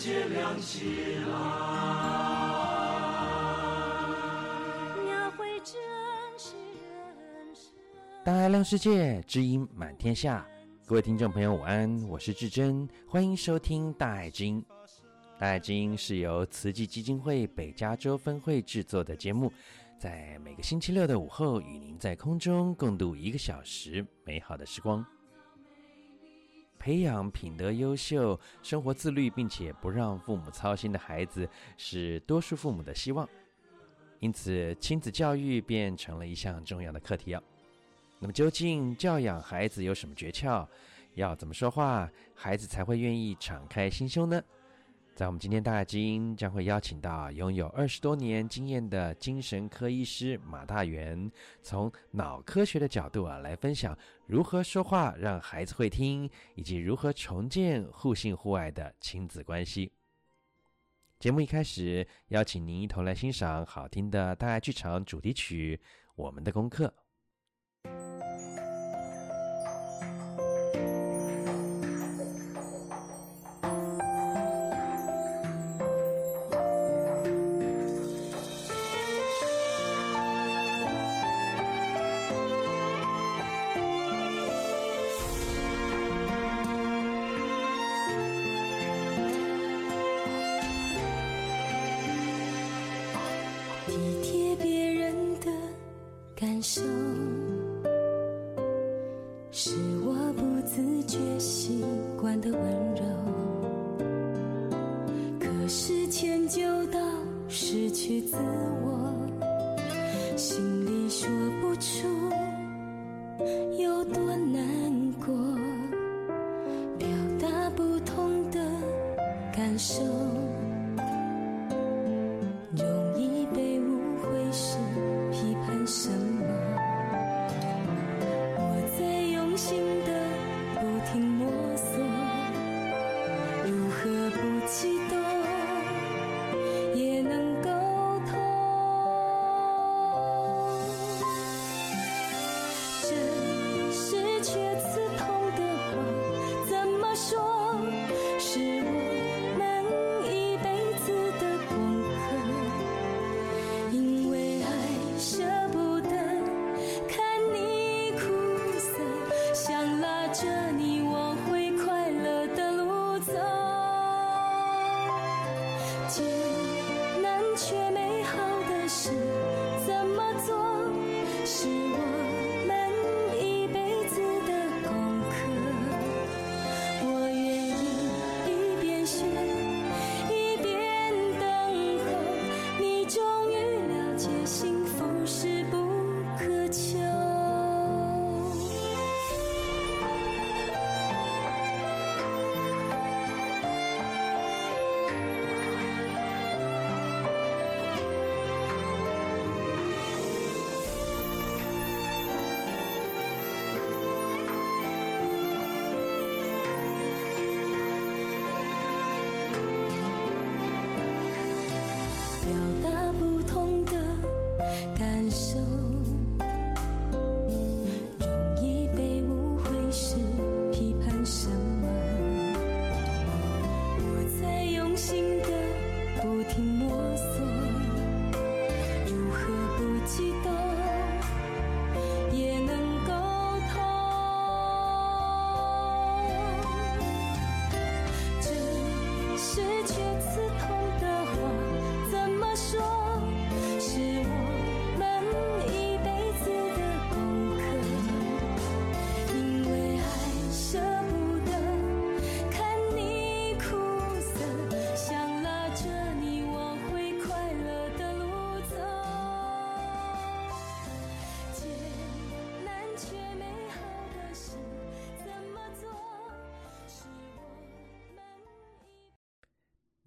界亮起来。大爱亮世界，知音满天下。各位听众朋友，午安，我是志珍，欢迎收听《大爱经》。《大爱经》是由慈济基金会北加州分会制作的节目，在每个星期六的午后，与您在空中共度一个小时美好的时光。培养品德优秀、生活自律，并且不让父母操心的孩子，是多数父母的希望。因此，亲子教育变成了一项重要的课题哦。那么，究竟教养孩子有什么诀窍？要怎么说话，孩子才会愿意敞开心胸呢？在我们今天大爱知音将会邀请到拥有二十多年经验的精神科医师马大元，从脑科学的角度啊来分享如何说话让孩子会听，以及如何重建互信互爱的亲子关系。节目一开始，邀请您一同来欣赏好听的大爱剧场主题曲《我们的功课》。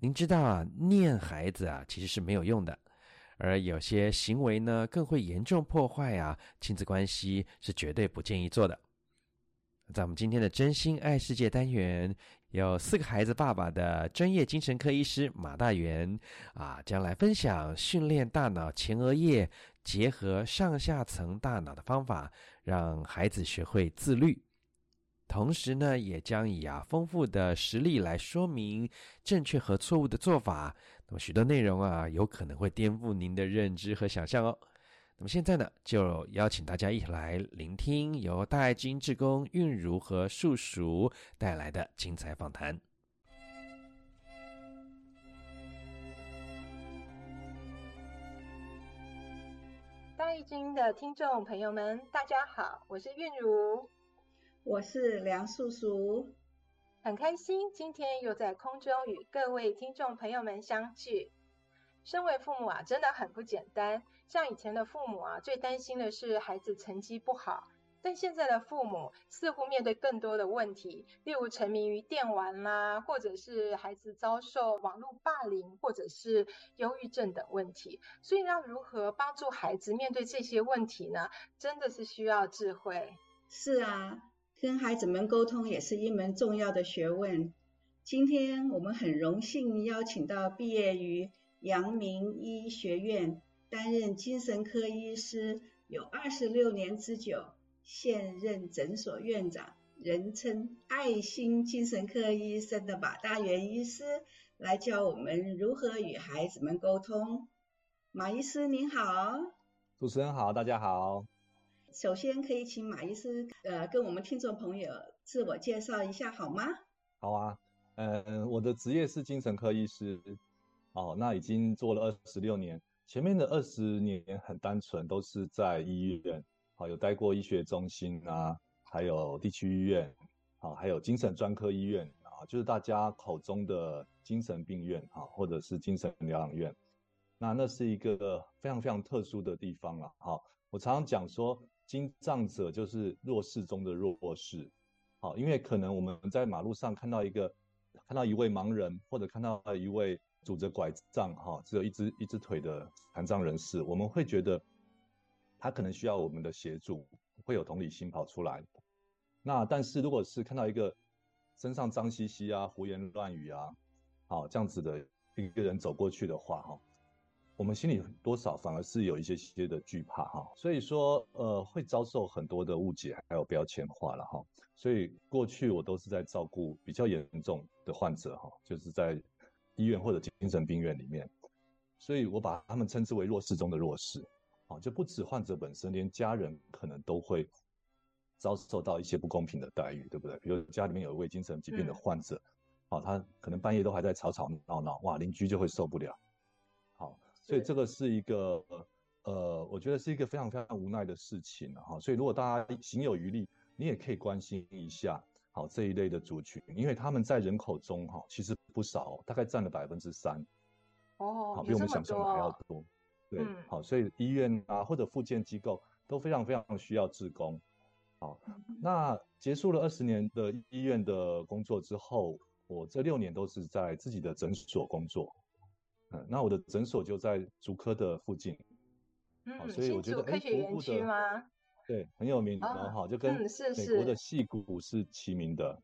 您知道啊，念孩子啊，其实是没有用的，而有些行为呢，更会严重破坏啊亲子关系，是绝对不建议做的。在我们今天的真心爱世界单元，有四个孩子爸爸的专业精神科医师马大元啊，将来分享训练大脑前额叶结合上下层大脑的方法，让孩子学会自律。同时呢，也将以啊丰富的实例来说明正确和错误的做法。那么许多内容啊，有可能会颠覆您的认知和想象哦。那么现在呢，就邀请大家一起来聆听由大爱金志工韵如和树淑带来的精彩访谈。大爱金的听众朋友们，大家好，我是韵如。我是梁素素，很开心今天又在空中与各位听众朋友们相聚。身为父母啊，真的很不简单。像以前的父母啊，最担心的是孩子成绩不好，但现在的父母似乎面对更多的问题，例如沉迷于电玩啦，或者是孩子遭受网络霸凌，或者是忧郁症等问题。所以要如何帮助孩子面对这些问题呢？真的是需要智慧。是啊。跟孩子们沟通也是一门重要的学问。今天我们很荣幸邀请到毕业于阳明医学院，担任精神科医师有二十六年之久，现任诊所院长，人称爱心精神科医生的马大元医师，来教我们如何与孩子们沟通。马医师您好，主持人好，大家好。首先，可以请马医师呃跟我们听众朋友自我介绍一下好吗？好啊，呃，我的职业是精神科医师，哦，那已经做了二十六年，前面的二十年很单纯，都是在医院，好，有待过医学中心啊，还有地区医院，好，还有精神专科医院啊，就是大家口中的精神病院啊，或者是精神疗养院，那那是一个非常非常特殊的地方了，好，我常常讲说。精障者就是弱势中的弱势，好，因为可能我们在马路上看到一个，看到一位盲人，或者看到一位拄着拐杖，哈，只有一只一只腿的残障人士，我们会觉得他可能需要我们的协助，会有同理心跑出来。那但是如果是看到一个身上脏兮兮啊、胡言乱语啊，好，这样子的一个人走过去的话，哈。我们心里多少反而是有一些些的惧怕哈，所以说呃会遭受很多的误解还有标签化了哈，所以过去我都是在照顾比较严重的患者哈，就是在医院或者精神病院里面，所以我把他们称之为弱势中的弱势，啊就不止患者本身，连家人可能都会遭受到一些不公平的待遇，对不对？比如家里面有一位精神疾病的患者，啊，他可能半夜都还在吵吵闹闹，哇，邻居就会受不了。所以这个是一个，呃，我觉得是一个非常非常无奈的事情哈。所以如果大家行有余力，你也可以关心一下，好这一类的族群，因为他们在人口中哈其实不少，大概占了百分之三，哦，好比我们想象的还要多。对，嗯、好，所以医院啊或者复健机构都非常非常需要志工。好，那结束了二十年的医院的工作之后，我这六年都是在自己的诊所工作。那我的诊所就在竹科的附近，嗯，所以我觉得科学园区吗？对，很有名，然后好，就跟美国的戏谷是齐名的。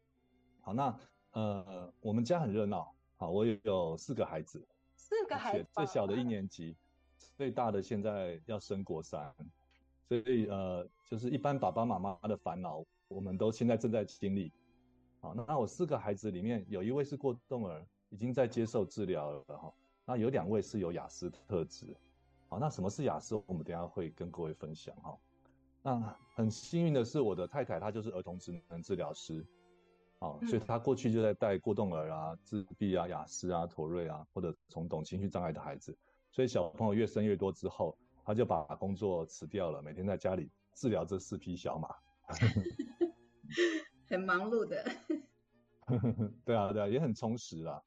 好，那呃，我们家很热闹，好，我也有四个孩子，四个孩子，最小的一年级，最大的现在要升国三，所以呃，就是一般爸爸妈妈的烦恼，我们都现在正在经历。好，那我四个孩子里面有一位是过动儿，已经在接受治疗了哈。那有两位是有雅思特质，好，那什么是雅思？我们等一下会跟各位分享哈。那很幸运的是，我的太太她就是儿童职能治疗师，好，所以她过去就在带过动儿啊、自闭啊、雅思啊、妥瑞啊或者重懂情绪障碍的孩子，所以小朋友越生越多之后，她就把工作辞掉了，每天在家里治疗这四匹小马，很忙碌的。对啊，对啊，也很充实啊。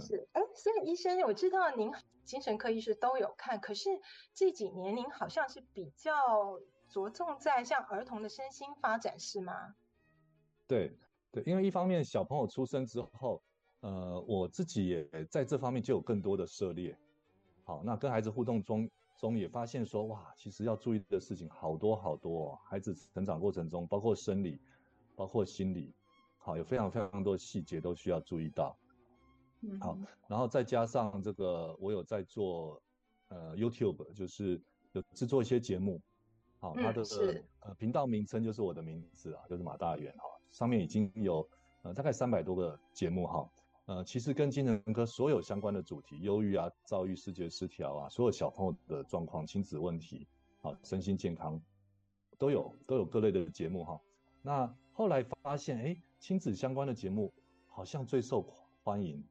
是，哎，所以医生，我知道您精神科医师都有看，可是这几年您好像是比较着重在像儿童的身心发展，是吗？对，对，因为一方面小朋友出生之后，呃，我自己也在这方面就有更多的涉猎。好，那跟孩子互动中中也发现说，哇，其实要注意的事情好多好多哦。孩子成长过程中，包括生理，包括心理，好，有非常非常多细节都需要注意到。嗯，好，然后再加上这个，我有在做呃 YouTube，就是有制作一些节目。好，它的、嗯、呃频道名称就是我的名字啊，就是马大元哈，上面已经有呃大概三百多个节目哈。呃，其实跟精神科所有相关的主题，忧郁啊、躁郁、视觉失调啊，所有小朋友的状况、亲子问题，啊，身心健康，都有都有各类的节目哈。那后来发现，哎，亲子相关的节目好像最受欢迎，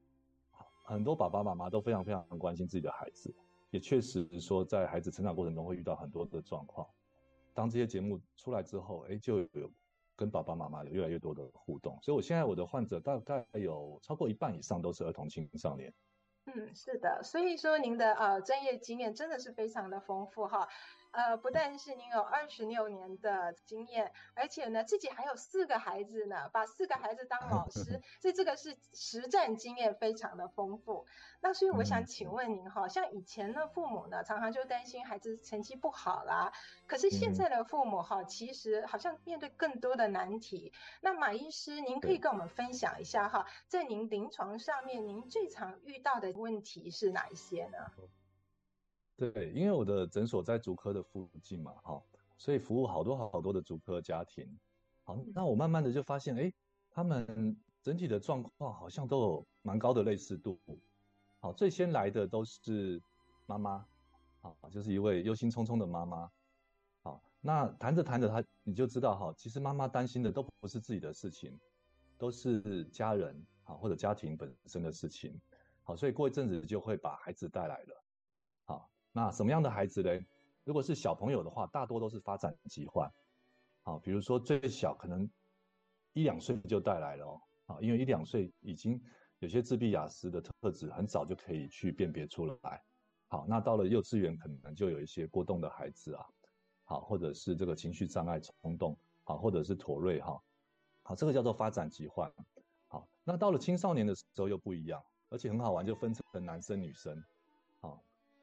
很多爸爸妈妈都非常非常关心自己的孩子，也确实说在孩子成长过程中会遇到很多的状况。当这些节目出来之后，哎，就有。跟爸爸妈妈有越来越多的互动，所以我现在我的患者大概有超过一半以上都是儿童青少年。嗯，是的，所以说您的呃专业经验真的是非常的丰富哈。呃，不但是您有二十六年的经验，而且呢，自己还有四个孩子呢，把四个孩子当老师，所以这个是实战经验非常的丰富。那所以我想请问您哈，像以前的父母呢，常常就担心孩子成绩不好啦，可是现在的父母哈，其实好像面对更多的难题。那马医师，您可以跟我们分享一下哈，在您临床上面，您最常遇到的问题是哪一些呢？对，因为我的诊所在竹科的附近嘛，哈，所以服务好多好多的竹科家庭。好，那我慢慢的就发现，哎，他们整体的状况好像都有蛮高的类似度。好，最先来的都是妈妈，好，就是一位忧心忡忡的妈妈。好，那谈着谈着，他你就知道哈，其实妈妈担心的都不是自己的事情，都是家人啊或者家庭本身的事情。好，所以过一阵子就会把孩子带来了。那什么样的孩子呢？如果是小朋友的话，大多都是发展疾患，好，比如说最小可能一两岁就带来了哦，啊，因为一两岁已经有些自闭亚斯的特质，很早就可以去辨别出来，好，那到了幼稚园可能就有一些过动的孩子啊，好，或者是这个情绪障碍、冲动，好，或者是妥瑞哈，好，这个叫做发展疾患，好，那到了青少年的时候又不一样，而且很好玩，就分成男生女生，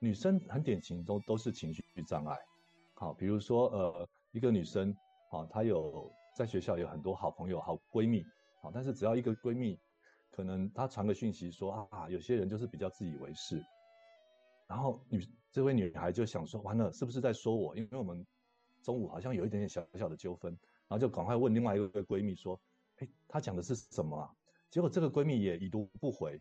女生很典型都都是情绪障碍，好，比如说呃一个女生，啊她有在学校有很多好朋友好闺蜜，好，但是只要一个闺蜜，可能她传个讯息说啊有些人就是比较自以为是，然后女这位女孩就想说完了是不是在说我？因为我们中午好像有一点点小小的纠纷，然后就赶快问另外一个闺蜜说，哎她讲的是什么啊？结果这个闺蜜也已读不回。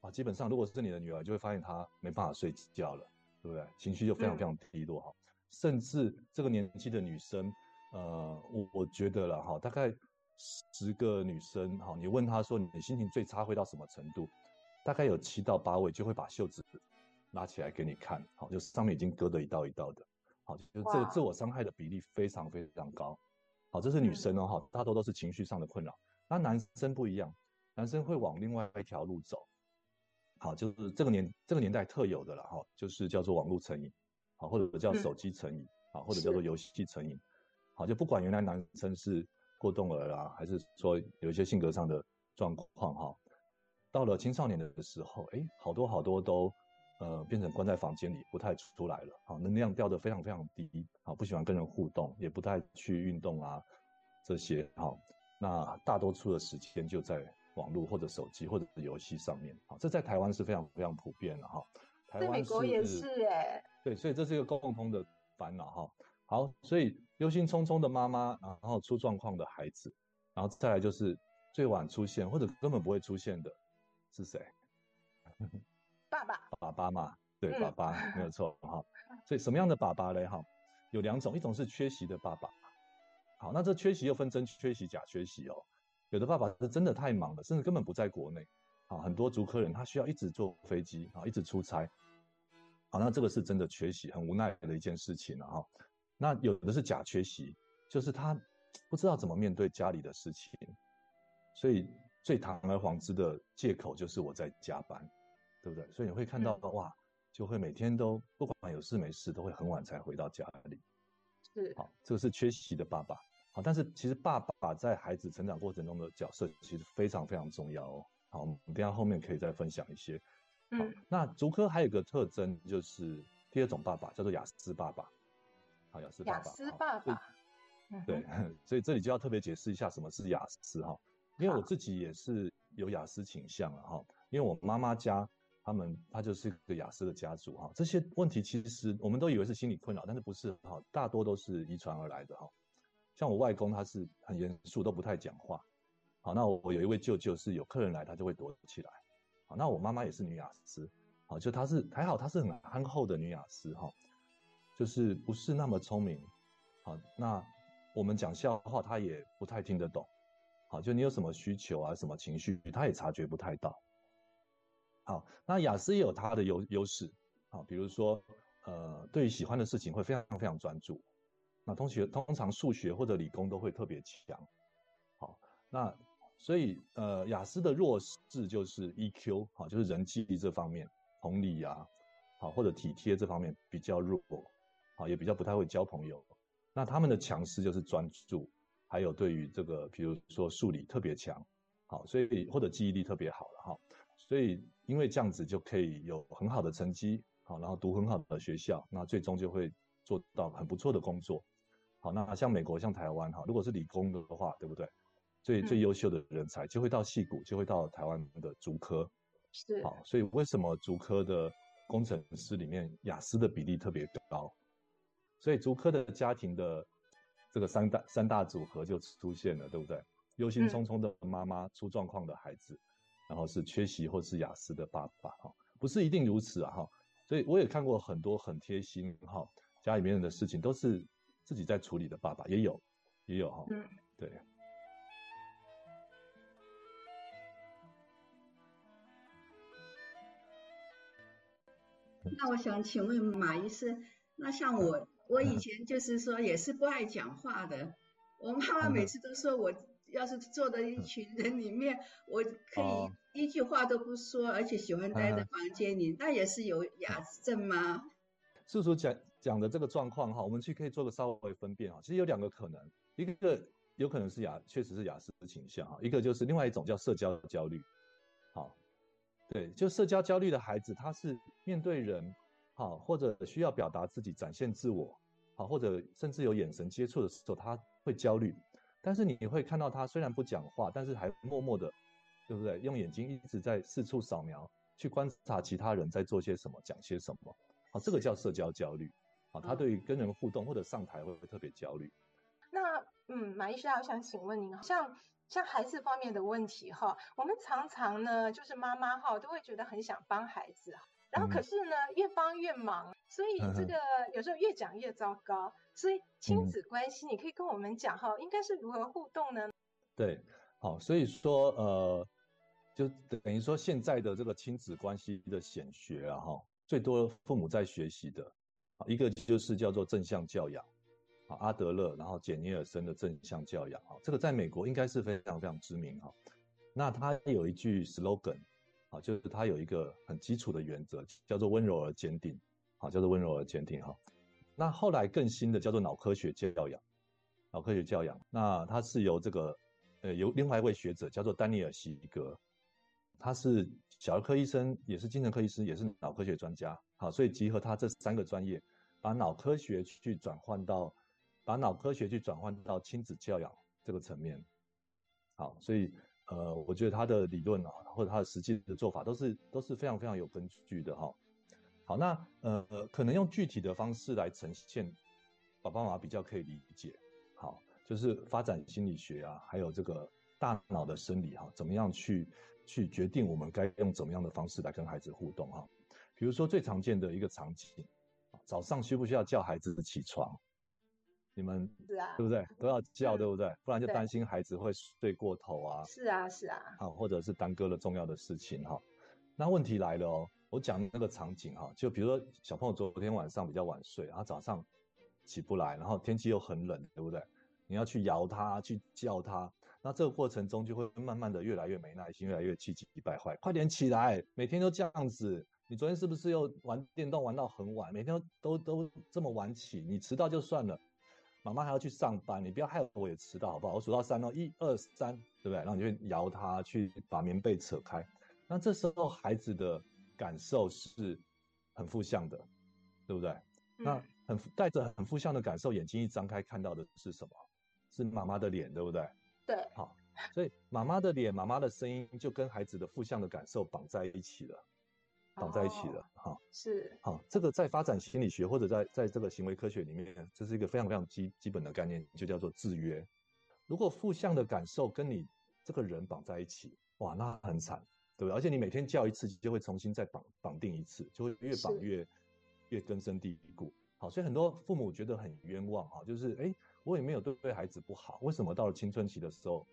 啊，基本上如果是你的女儿，就会发现她没办法睡觉了，对不对？情绪就非常非常低落哈。甚至这个年纪的女生，呃，我我觉得了哈，大概十个女生哈，你问她说你心情最差会到什么程度，大概有七到八位就会把袖子拉起来给你看，好，就上面已经割得一道一道的，好，就这个自我伤害的比例非常非常高。好，这是女生哦哈，大多都是情绪上的困扰。那男生不一样，男生会往另外一条路走。好，就是这个年这个年代特有的了哈，就是叫做网络成瘾，好，或者叫手机成瘾，好，或者叫做游戏成瘾，好，就不管原来男生是过动儿啊，还是说有一些性格上的状况哈，到了青少年的时候，哎，好多好多都呃变成关在房间里不太出来了，好，能量掉得非常非常低，好，不喜欢跟人互动，也不太去运动啊这些，好，那大多数的时间就在。网络或者手机或者是游戏上面，好，这在台湾是非常非常普遍的哈。台湾是，美国也是哎。对，所以这是一个共通的烦恼哈。好，所以忧心忡忡的妈妈，然后出状况的孩子，然后再来就是最晚出现或者根本不会出现的是谁？爸爸。爸爸嘛，对，嗯、爸爸没有错哈。所以什么样的爸爸嘞？哈，有两种，一种是缺席的爸爸。好，那这缺席又分真缺席、假缺席哦。有的爸爸是真的太忙了，甚至根本不在国内，啊，很多足科人他需要一直坐飞机啊，一直出差，好，那这个是真的缺席，很无奈的一件事情了哈。那有的是假缺席，就是他不知道怎么面对家里的事情，所以最堂而皇之的借口就是我在加班，对不对？所以你会看到哇，就会每天都不管有事没事都会很晚才回到家里，是，好，这个是缺席的爸爸。但是其实爸爸在孩子成长过程中的角色其实非常非常重要哦。好，我们等下后面可以再分享一些。嗯，那竹科还有一个特征就是第二种爸爸叫做雅思爸爸。好，雅思爸爸。雅思爸爸。对，所以这里就要特别解释一下什么是雅思哈。因为我自己也是有雅思倾向了哈，因为我妈妈家他们他就是一个雅思的家族哈，这些问题其实我们都以为是心理困扰，但是不是哈，大多都是遗传而来的哈。像我外公他是很严肃，都不太讲话。好，那我有一位舅舅是有客人来他就会躲起来。好，那我妈妈也是女雅思，好，就她是还好，她是很憨厚的女雅思哈，就是不是那么聪明。好，那我们讲笑话她也不太听得懂。好，就你有什么需求啊，什么情绪，她也察觉不太到。好，那雅思也有她的优优势。好，比如说呃，对于喜欢的事情会非常非常专注。那同学通常数学或者理工都会特别强。好，那。所以，呃，雅思的弱势就是 EQ，好，就是人际这方面，同理啊，好，或者体贴这方面比较弱，好，也比较不太会交朋友。那他们的强势就是专注，还有对于这个，比如说数理特别强，好，所以或者记忆力特别好了哈。所以因为这样子就可以有很好的成绩，好，然后读很好的学校，那最终就会做到很不错的工作。好，那像美国、像台湾哈，如果是理工的话，对不对？最最优秀的人才就会到戏谷，就会到台湾的竹科，是好，所以为什么竹科的工程师里面雅思的比例特别高？所以竹科的家庭的这个三大三大组合就出现了，对不对？忧心忡忡的妈妈，出状况的孩子，嗯、然后是缺席或是雅思的爸爸，哈，不是一定如此啊，哈。所以我也看过很多很贴心，哈，家里面的事情都是自己在处理的爸爸也有，也有哈，嗯，对。那我想请问马医师，那像我，我以前就是说也是不爱讲话的。我妈妈每次都说我要是坐在一群人里面，我可以一句话都不说，而且喜欢待在房间里，那也是有亚斯症吗？叔叔讲讲的这个状况哈，我们去可以做个稍微分辨哈。其实有两个可能，一个有可能是雅，确实是雅斯的倾向哈，一个就是另外一种叫社交焦虑，好。对，就社交焦虑的孩子，他是面对人，好，或者需要表达自己、展现自我，好，或者甚至有眼神接触的时候，他会焦虑。但是你会看到他虽然不讲话，但是还默默的，对不对？用眼睛一直在四处扫描，去观察其他人在做些什么、讲些什么。好，这个叫社交焦虑。好，他对于跟人互动或者上台会不会特别焦虑？那嗯，马医师，我想请问您，像。像孩子方面的问题哈，我们常常呢，就是妈妈哈都会觉得很想帮孩子，然后可是呢越帮越忙，所以这个有时候越讲越糟糕。所以亲子关系，你可以跟我们讲哈，应该是如何互动呢？对，好，所以说呃，就等于说现在的这个亲子关系的显学啊哈，最多父母在学习的，一个就是叫做正向教养。啊，阿德勒，然后简尼尔森的正向教养，啊，这个在美国应该是非常非常知名哈。那他有一句 slogan，啊，就是他有一个很基础的原则，叫做温柔而坚定，啊，叫做温柔而坚定哈。那后来更新的叫做脑科学教养，脑科学教养，那他是由这个，呃，由另外一位学者叫做丹尼尔席格，他是小儿科医生，也是精神科医师，也是脑科学专家，好，所以集合他这三个专业，把脑科学去转换到。把脑科学去转换到亲子教养这个层面，好，所以呃，我觉得他的理论啊，或者他的实际的做法都是都是非常非常有根据的哈。好，那呃，可能用具体的方式来呈现，爸爸妈妈比较可以理解。好，就是发展心理学啊，还有这个大脑的生理哈，怎么样去去决定我们该用怎么样的方式来跟孩子互动哈。比如说最常见的一个场景，早上需不需要叫孩子起床？你们是啊，对不对？都要叫，对不对？不然就担心孩子会睡过头啊。是啊，是啊。好，或者是耽搁了重要的事情哈。那问题来了哦，我讲那个场景哈，就比如说小朋友昨天晚上比较晚睡，然后早上起不来，然后天气又很冷，对不对？你要去摇他，去叫他，那这个过程中就会慢慢的越来越没耐心，越来越气急败坏。快点起来，每天都这样子，你昨天是不是又玩电动玩到很晚？每天都都这么晚起，你迟到就算了。妈妈还要去上班，你不要害我也迟到好不好？我数到三哦，一二三，对不对？然后你就摇他，去把棉被扯开。那这时候孩子的感受是很负向的，对不对？嗯、那很带着很负向的感受，眼睛一张开看到的是什么？是妈妈的脸，对不对？对。好，所以妈妈的脸、妈妈的声音就跟孩子的负向的感受绑在一起了，绑在一起了，哈、哦，是，好，这个在发展心理学或者在在这个行为科学里面，这是一个非常非常基基本的概念，就叫做制约。如果负向的感受跟你这个人绑在一起，哇，那很惨，对不对？而且你每天叫一次，就会重新再绑绑定一次，就会越绑越越根深蒂固。好，所以很多父母觉得很冤枉啊，就是哎，我也没有对对孩子不好，为什么到了青春期的时候，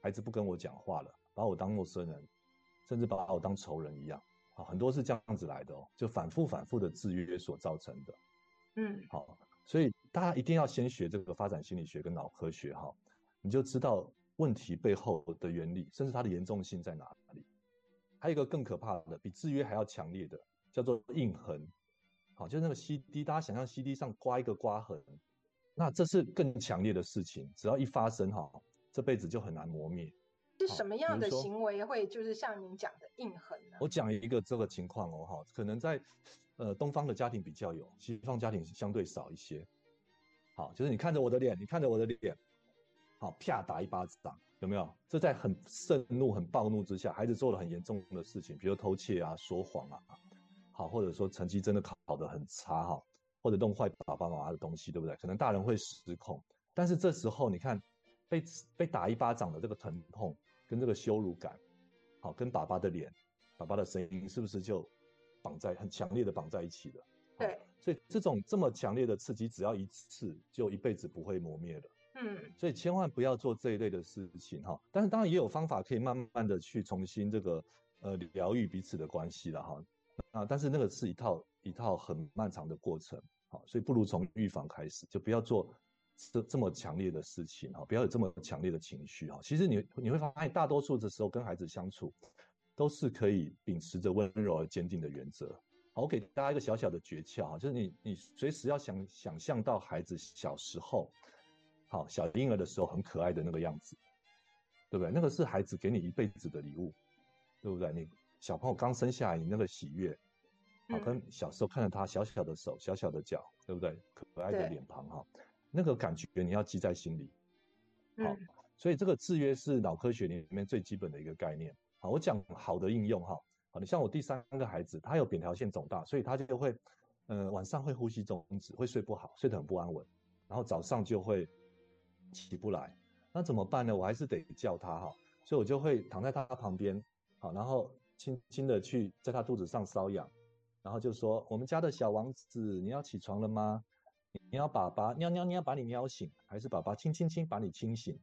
孩子不跟我讲话了，把我当陌生人，甚至把我当仇人一样？啊，很多是这样子来的哦，就反复反复的制约所造成的。嗯，好，所以大家一定要先学这个发展心理学跟脑科学哈，你就知道问题背后的原理，甚至它的严重性在哪里。还有一个更可怕的，比制约还要强烈的，叫做印痕。好，就是那个 CD，大家想象 CD 上刮一个刮痕，那这是更强烈的事情。只要一发生哈，这辈子就很难磨灭。是什么样的行为会就是像您讲的印痕呢？我讲一个这个情况哦，哈，可能在呃东方的家庭比较有，西方家庭相对少一些。好，就是你看着我的脸，你看着我的脸，好，啪打一巴掌，有没有？这在很盛怒、很暴怒之下，孩子做了很严重的事情，比如偷窃啊、说谎啊。好，或者说成绩真的考得很差哈，或者弄坏爸爸妈妈的东西，对不对？可能大人会失控，但是这时候你看，被被打一巴掌的这个疼痛跟这个羞辱感，好，跟爸爸的脸、爸爸的声音，是不是就绑在很强烈的绑在一起了？对，所以这种这么强烈的刺激，只要一次就一辈子不会磨灭了。嗯，所以千万不要做这一类的事情哈。但是当然也有方法可以慢慢的去重新这个呃疗愈彼此的关系了哈。啊，但是那个是一套一套很漫长的过程，好，所以不如从预防开始，就不要做这这么强烈的事情，哈，不要有这么强烈的情绪，哈。其实你你会发现，大多数的时候跟孩子相处，都是可以秉持着温柔而坚定的原则。好，我给大家一个小小的诀窍，哈，就是你你随时要想想象到孩子小时候，好，小婴儿的时候很可爱的那个样子，对不对？那个是孩子给你一辈子的礼物，对不对？你。小朋友刚生下来，你那个喜悦，好，跟小时候看着他小小的手、小小的脚，对不对？可爱的脸庞哈，那个感觉你要记在心里。好，所以这个制约是脑科学里面最基本的一个概念。好，我讲好的应用哈。好，你像我第三个孩子，他有扁桃腺肿大，所以他就会，呃，晚上会呼吸中止，会睡不好，睡得很不安稳，然后早上就会起不来。那怎么办呢？我还是得叫他哈，所以我就会躺在他旁边，好，然后。轻轻的去在他肚子上搔痒，然后就说：“我们家的小王子，你要起床了吗？你要爸爸喵喵喵把你喵醒，还是爸爸亲亲亲把你亲醒？”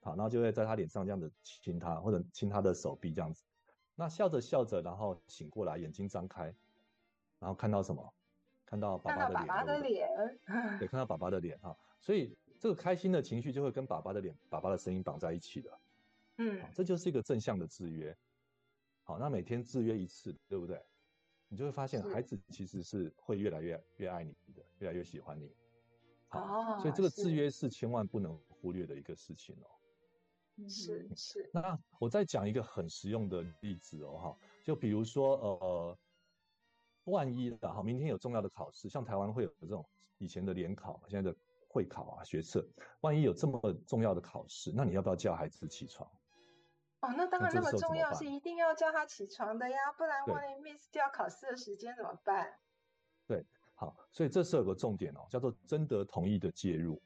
好，然后就会在他脸上这样子亲他，或者亲他的手臂这样子。那笑着笑着，然后醒过来，眼睛张开，然后看到什么？看到爸爸的脸。爸爸的脸。对，看到爸爸的脸哈。所以这个开心的情绪就会跟爸爸的脸、爸爸的声音绑在一起了。嗯，这就是一个正向的制约。好，那每天制约一次，对不对？你就会发现孩子其实是会越来越越爱你的，越来越喜欢你。好，哦，所以这个制约是千万不能忽略的一个事情哦。是是。那我再讲一个很实用的例子哦，哈，就比如说呃，万一的哈，明天有重要的考试，像台湾会有这种以前的联考，现在的会考啊、学测，万一有这么重要的考试，那你要不要叫孩子起床？哦，那当然那么重要，是一定要叫他起床的呀，不然万一 miss 掉考试的时间怎么办？对，好，所以这是有个重点哦，叫做征得同意的介入。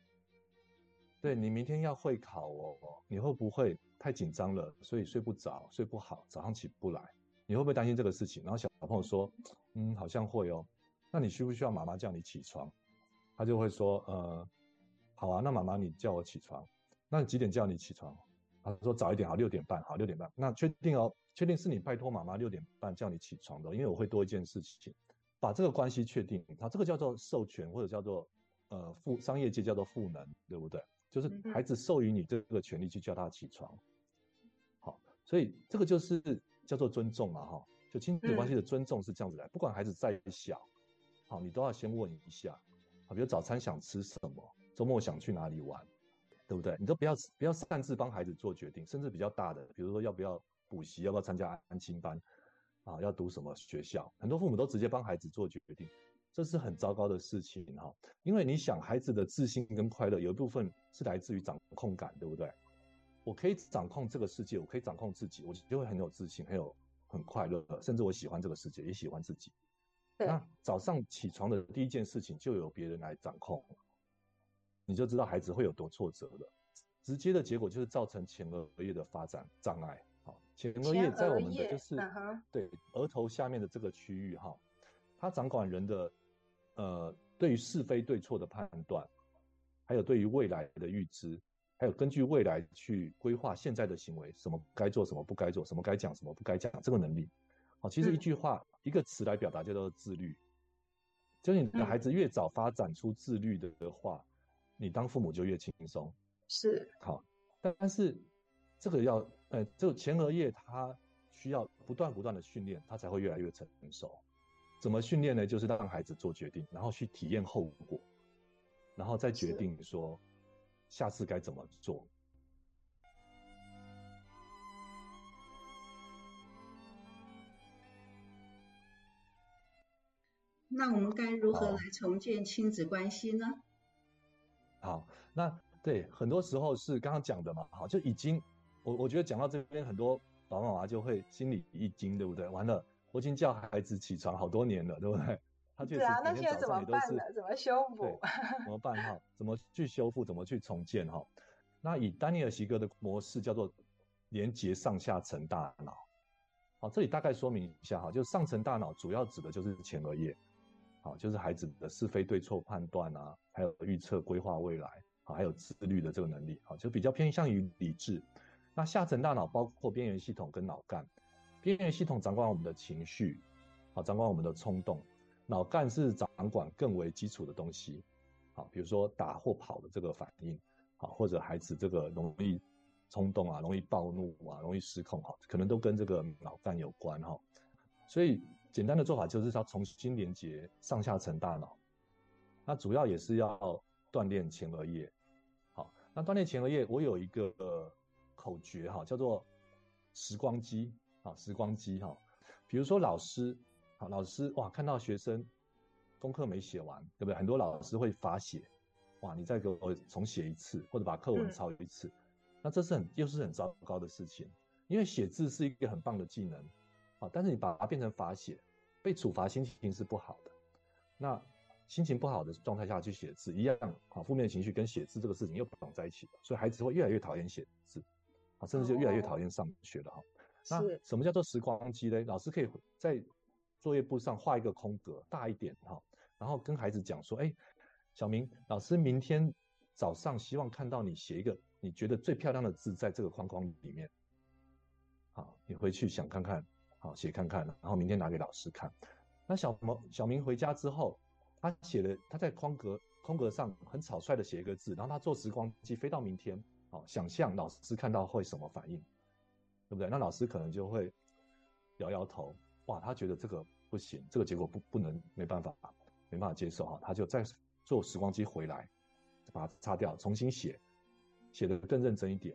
对，你明天要会考哦，你会不会太紧张了，所以睡不着，睡不好，早上起不来？你会不会担心这个事情？然后小朋友说，嗯，好像会哦。那你需不需要妈妈叫你起床？他就会说，呃，好啊，那妈妈你叫我起床，那你几点叫你起床？他说早一点好，六点半好，六点半。那确定哦，确定是你拜托妈妈六点半叫你起床的，因为我会多一件事情，把这个关系确定。好，这个叫做授权，或者叫做呃赋，商业界叫做赋能，对不对？就是孩子授予你这个权利去叫他起床。好，所以这个就是叫做尊重嘛，哈，就亲子关系的尊重是这样子来，不管孩子再小，好，你都要先问一下，好，比如早餐想吃什么，周末想去哪里玩。对不对？你都不要不要擅自帮孩子做决定，甚至比较大的，比如说要不要补习，要不要参加安亲班，啊，要读什么学校，很多父母都直接帮孩子做决定，这是很糟糕的事情哈。因为你想，孩子的自信跟快乐有一部分是来自于掌控感，对不对？我可以掌控这个世界，我可以掌控自己，我就会很有自信，很有很快乐，甚至我喜欢这个世界，也喜欢自己。那早上起床的第一件事情就由别人来掌控，你就知道孩子会有多挫折了。直接的结果就是造成前额叶的发展障碍。好，前额叶在我们的就是对额头下面的这个区域哈，它掌管人的呃对于是非对错的判断，还有对于未来的预知，还有根据未来去规划现在的行为，什么该做，什么不该做，什么该讲，什么不该讲，这个能力。好，其实一句话。嗯一个词来表达叫做自律，就是你的孩子越早发展出自律的话，嗯、你当父母就越轻松。是，好，但但是这个要，呃，这个前额叶它需要不断不断的训练，它才会越来越成熟。怎么训练呢？就是让孩子做决定，然后去体验后果，然后再决定说下次该怎么做。那我们该如何来重建亲子关系呢？好，那对，很多时候是刚刚讲的嘛，好，就已经，我我觉得讲到这边，很多爸爸妈妈就会心里一惊，对不对？完了，我已经叫孩子起床好多年了，对不对？他就是每天早上也都是，对啊，那现在怎么办呢？怎么修复？怎么办哈？怎么去修复？怎么去重建哈？那以丹尼尔席格的模式叫做连接上下层大脑。好，这里大概说明一下哈，就上层大脑主要指的就是前额叶。好，就是孩子的是非对错判断啊，还有预测规划未来，啊，还有自律的这个能力，好，就比较偏向于理智。那下层大脑包括边缘系统跟脑干，边缘系统掌管我们的情绪，好，掌管我们的冲动，脑干是掌管更为基础的东西，好，比如说打或跑的这个反应，好，或者孩子这个容易冲动啊，容易暴怒啊，容易失控，哈，可能都跟这个脑干有关，哈，所以。简单的做法就是要重新连接上下层大脑，那主要也是要锻炼前额叶。好，那锻炼前额叶，我有一个口诀哈，叫做时光机啊，时光机哈。比如说老师，好，老师哇，看到学生功课没写完，对不对？很多老师会罚写，哇，你再给我重写一次，或者把课文抄一次，嗯、那这是很又是很糟糕的事情，因为写字是一个很棒的技能。啊，但是你把它变成罚写，被处罚心情是不好的。那心情不好的状态下去写字，一样啊，负面情绪跟写字这个事情又绑在一起了，所以孩子会越来越讨厌写字，啊，甚至就越来越讨厌上学了哈。那什么叫做时光机呢？老师可以在作业簿上画一个空格，大一点哈，然后跟孩子讲说，哎，小明，老师明天早上希望看到你写一个你觉得最漂亮的字在这个框框里面。好，你回去想看看。好，写看看，然后明天拿给老师看。那小毛小明回家之后，他写了，他在空格空格上很草率的写一个字，然后他坐时光机飞到明天，好，想象老师看到会什么反应，对不对？那老师可能就会摇摇头，哇，他觉得这个不行，这个结果不不能，没办法，没办法接受哈，他就再坐时光机回来，把它擦掉，重新写，写得更认真一点，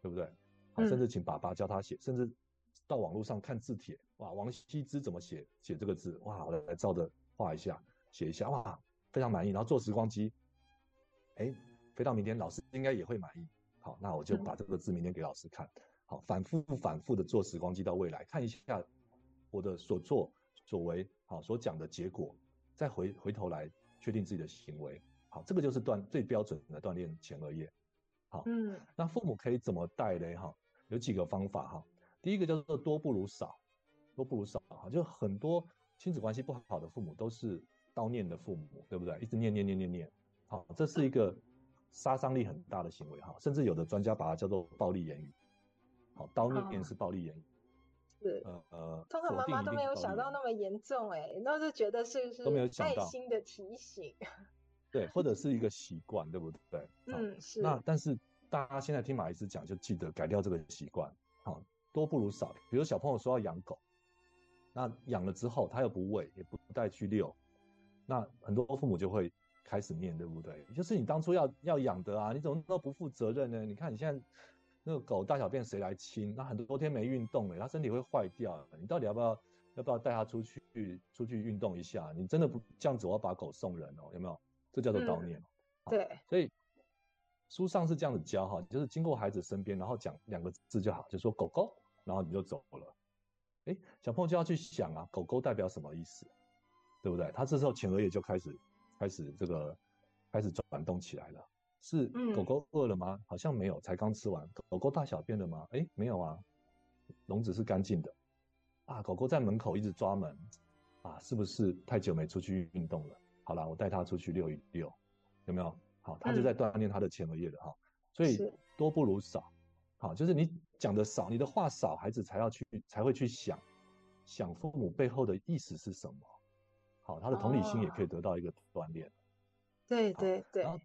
对不对？好，甚至请爸爸教他写，甚至。到网络上看字帖，哇，王羲之怎么写写这个字？哇，我来照着画一下，写一下，哇，非常满意。然后坐时光机，哎，飞到明天，老师应该也会满意。好，那我就把这个字明天给老师看。好，反复反复的坐时光机到未来，看一下我的所作所为，好，所讲的结果，再回回头来确定自己的行为。好，这个就是锻最标准的锻炼前额叶。好，嗯，那父母可以怎么带嘞？哈，有几个方法哈。第一个叫做多不如少，多不如少哈，就很多亲子关系不好的父母都是叨念的父母，对不对？一直念念念念念，好，这是一个杀伤力很大的行为哈，甚至有的专家把它叫做暴力言语，好，叨念是暴力言语，是呃呃，通常妈妈都没有想到那么严重哎，都是觉得是不是爱心的提醒，对，或者是一个习惯，对不对？嗯，是。那但是大家现在听马医师讲，就记得改掉这个习惯，好。多不如少。比如小朋友说要养狗，那养了之后他又不喂，也不带去遛，那很多父母就会开始念，对不对？就是你当初要要养的啊，你怎么都不负责任呢？你看你现在那个狗大小便谁来清？那很多天没运动了，它身体会坏掉。你到底要不要要不要带它出去出去运动一下？你真的不这样子，我要把狗送人哦，有没有？这叫做叨念。嗯、对，所以书上是这样子教哈，就是经过孩子身边，然后讲两个字就好，就说狗狗，然后你就走了。哎，小朋友就要去想啊，狗狗代表什么意思，对不对？他这时候前额叶就开始开始这个开始转动起来了。是狗狗饿了吗？嗯、好像没有，才刚吃完。狗狗大小便了吗？哎，没有啊，笼子是干净的。啊，狗狗在门口一直抓门，啊，是不是太久没出去运动了？好了，我带它出去遛一遛，有没有？好，它就在锻炼它的前额叶了哈。所以多不如少，好，就是你讲的少，你的话少，孩子才要去才会去想，想父母背后的意思是什么。好，他的同理心也可以得到一个锻炼。对对对。然后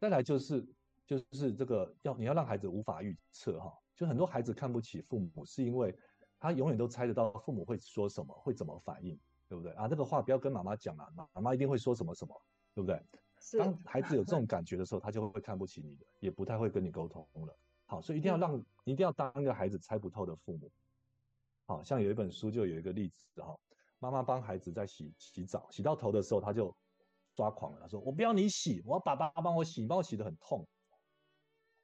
再来就是就是这个要你要让孩子无法预测哈，就很多孩子看不起父母，是因为他永远都猜得到父母会说什么，会怎么反应，对不对啊？这个话不要跟妈妈讲啊，妈妈一定会说什么什么，对不对？当孩子有这种 感觉的时候，他就会看不起你的，也不太会跟你沟通了。好，所以一定要让一定要当一个孩子猜不透的父母。好，像有一本书就有一个例子哈，妈妈帮孩子在洗洗澡，洗到头的时候他就。抓狂了，他说：“我不要你洗，我要爸爸帮我洗，你帮我洗得很痛。”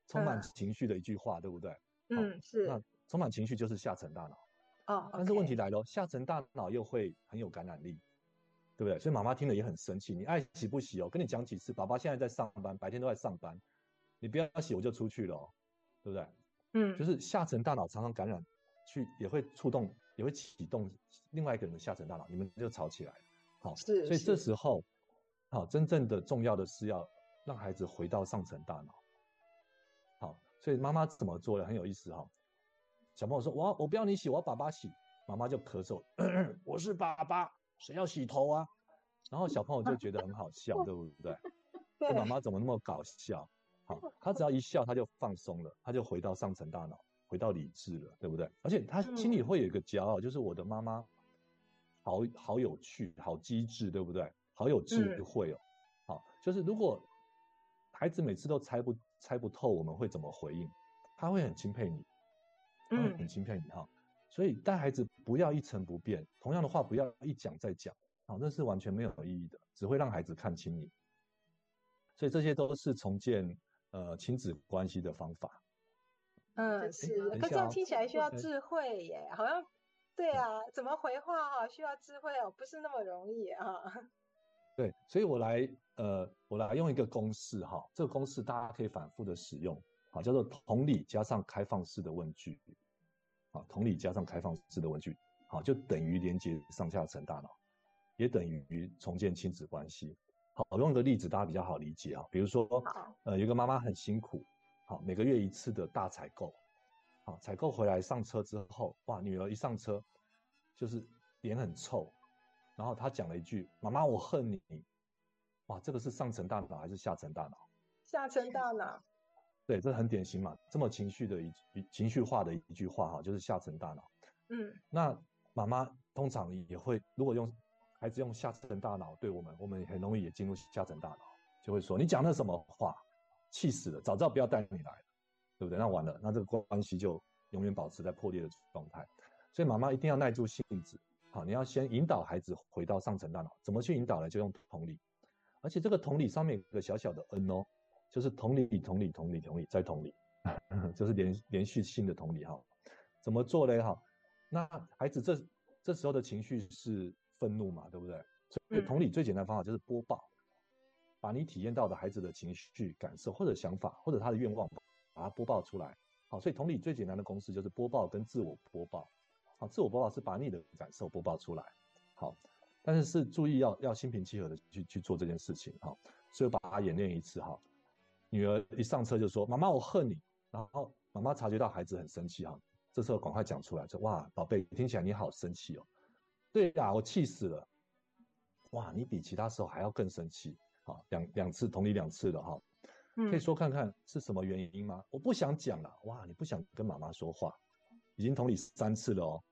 充满情绪的一句话，嗯、对不对？嗯，是。那充满情绪就是下沉大脑。哦。但是问题来了，下沉大脑又会很有感染力，对不对？所以妈妈听了也很生气。你爱洗不洗哦？跟你讲几次，爸爸现在在上班，白天都在上班，你不要洗我就出去了，哦，对不对？嗯。就是下层大脑常常感染，去也会触动，也会启动另外一个人的下层大脑，你们就吵起来了。好，是。所以这时候。好，真正的重要的是要让孩子回到上层大脑。好，所以妈妈怎么做的很有意思哈。小朋友说：“我我不要你洗，我要爸爸洗。”妈妈就咳嗽咳咳：“ 我是爸爸，谁要洗头啊？”然后小朋友就觉得很好笑，对不对？这妈妈怎么那么搞笑？好，他只要一笑，他就放松了，他就回到上层大脑，回到理智了，对不对？而且他心里会有一个骄傲，就是我的妈妈好好有趣，好机智，对不对？好有智慧哦，嗯、好，就是如果孩子每次都猜不猜不透，我们会怎么回应？他会很钦佩你，他会很钦佩你哈。嗯、所以带孩子不要一成不变，同样的话不要一讲再讲，好，那是完全没有意义的，只会让孩子看清你。所以这些都是重建呃亲子关系的方法。嗯，是，可这样听起来需要智慧耶，好像对啊，怎么回话哈，需要智慧哦，不是那么容易啊。对，所以我来，呃，我来用一个公式哈，这个公式大家可以反复的使用，好，叫做同理加上开放式的问句，好，同理加上开放式的问句，好，就等于连接上下层大脑，也等于重建亲子关系。好，我用个例子大家比较好理解啊，比如说，呃，有个妈妈很辛苦，好，每个月一次的大采购，好，采购回来上车之后，哇，女儿一上车就是脸很臭。然后她讲了一句：“妈妈，我恨你。”哇，这个是上层大脑还是下层大脑？下层大脑。对，这很典型嘛，这么情绪的一一情绪化的一句话哈，就是下层大脑。嗯。那妈妈通常也会，如果用孩子用下层大脑对我们，我们很容易也进入下层大脑，就会说：“你讲的什么话？气死了！早知道不要带你来了，对不对？”那完了，那这个关系就永远保持在破裂的状态。所以妈妈一定要耐住性子。好，你要先引导孩子回到上层大脑，怎么去引导呢？就用同理，而且这个同理上面有个小小的 N 哦，就是同理，同理，同理，同理，再同理，就是连连续性的同理哈。怎么做呢？哈，那孩子这这时候的情绪是愤怒嘛，对不对？所以同理最简单的方法就是播报，把你体验到的孩子的情绪、感受或者想法或者他的愿望，把它播报出来。好，所以同理最简单的公式就是播报跟自我播报。好，自我播报是把你的感受播报出来，好，但是是注意要要心平气和的去去做这件事情，好，所以把它演练一次，哈，女儿一上车就说：“妈妈，我恨你。”然后妈妈察觉到孩子很生气，哈，这时候赶快讲出来，说：“哇，宝贝，听起来你好生气哦。”“对呀，我气死了。”“哇，你比其他时候还要更生气。”啊，两两次同理两次了，哈，可以说看看是什么原因吗？我不想讲了。哇，你不想跟妈妈说话，已经同理三次了哦。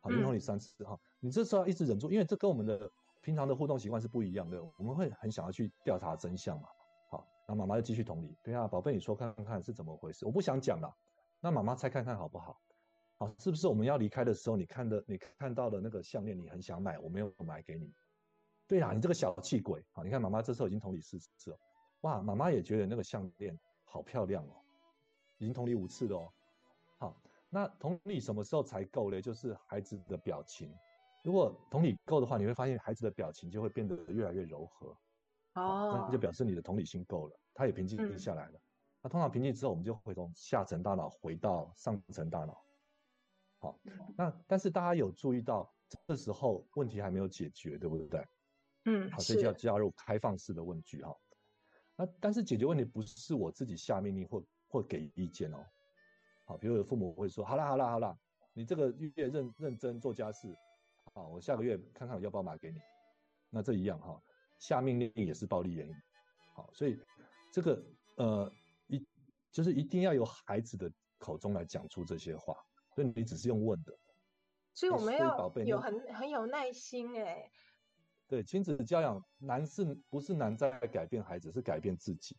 好，已经同理三次哈，嗯、你这时候要一直忍住，因为这跟我们的平常的互动习惯是不一样的。我们会很想要去调查真相嘛。好，那妈妈就继续同理，对啊，宝贝，你说看看是怎么回事？我不想讲了，那妈妈猜看看好不好？好，是不是我们要离开的时候，你看的你看到的那个项链，你很想买，我没有买给你？对啊，你这个小气鬼！好，你看妈妈这时候已经同理四次了，哇，妈妈也觉得那个项链好漂亮哦，已经同理五次了哦。好，那同理什么时候才够嘞？就是孩子的表情。如果同理够的话，你会发现孩子的表情就会变得越来越柔和。哦，那就表示你的同理心够了，他也平静下来了。嗯、那通常平静之后，我们就会从下层大脑回到上层大脑。好，那但是大家有注意到，这时候问题还没有解决，对不对？嗯，好，所以就要加入开放式的问句哈。那但是解决问题不是我自己下命令或或给意见哦。好，比如有父母会说：“好啦好啦好啦，你这个月认认真做家事。”好，我下个月看看我要不要买给你。那这一样哈，下命令也是暴力言语。好，所以这个呃一就是一定要由孩子的口中来讲出这些话，所以你只是用问的。所以我们要有很很有耐心哎。对，亲子教养难是不是难在改变孩子，是改变自己，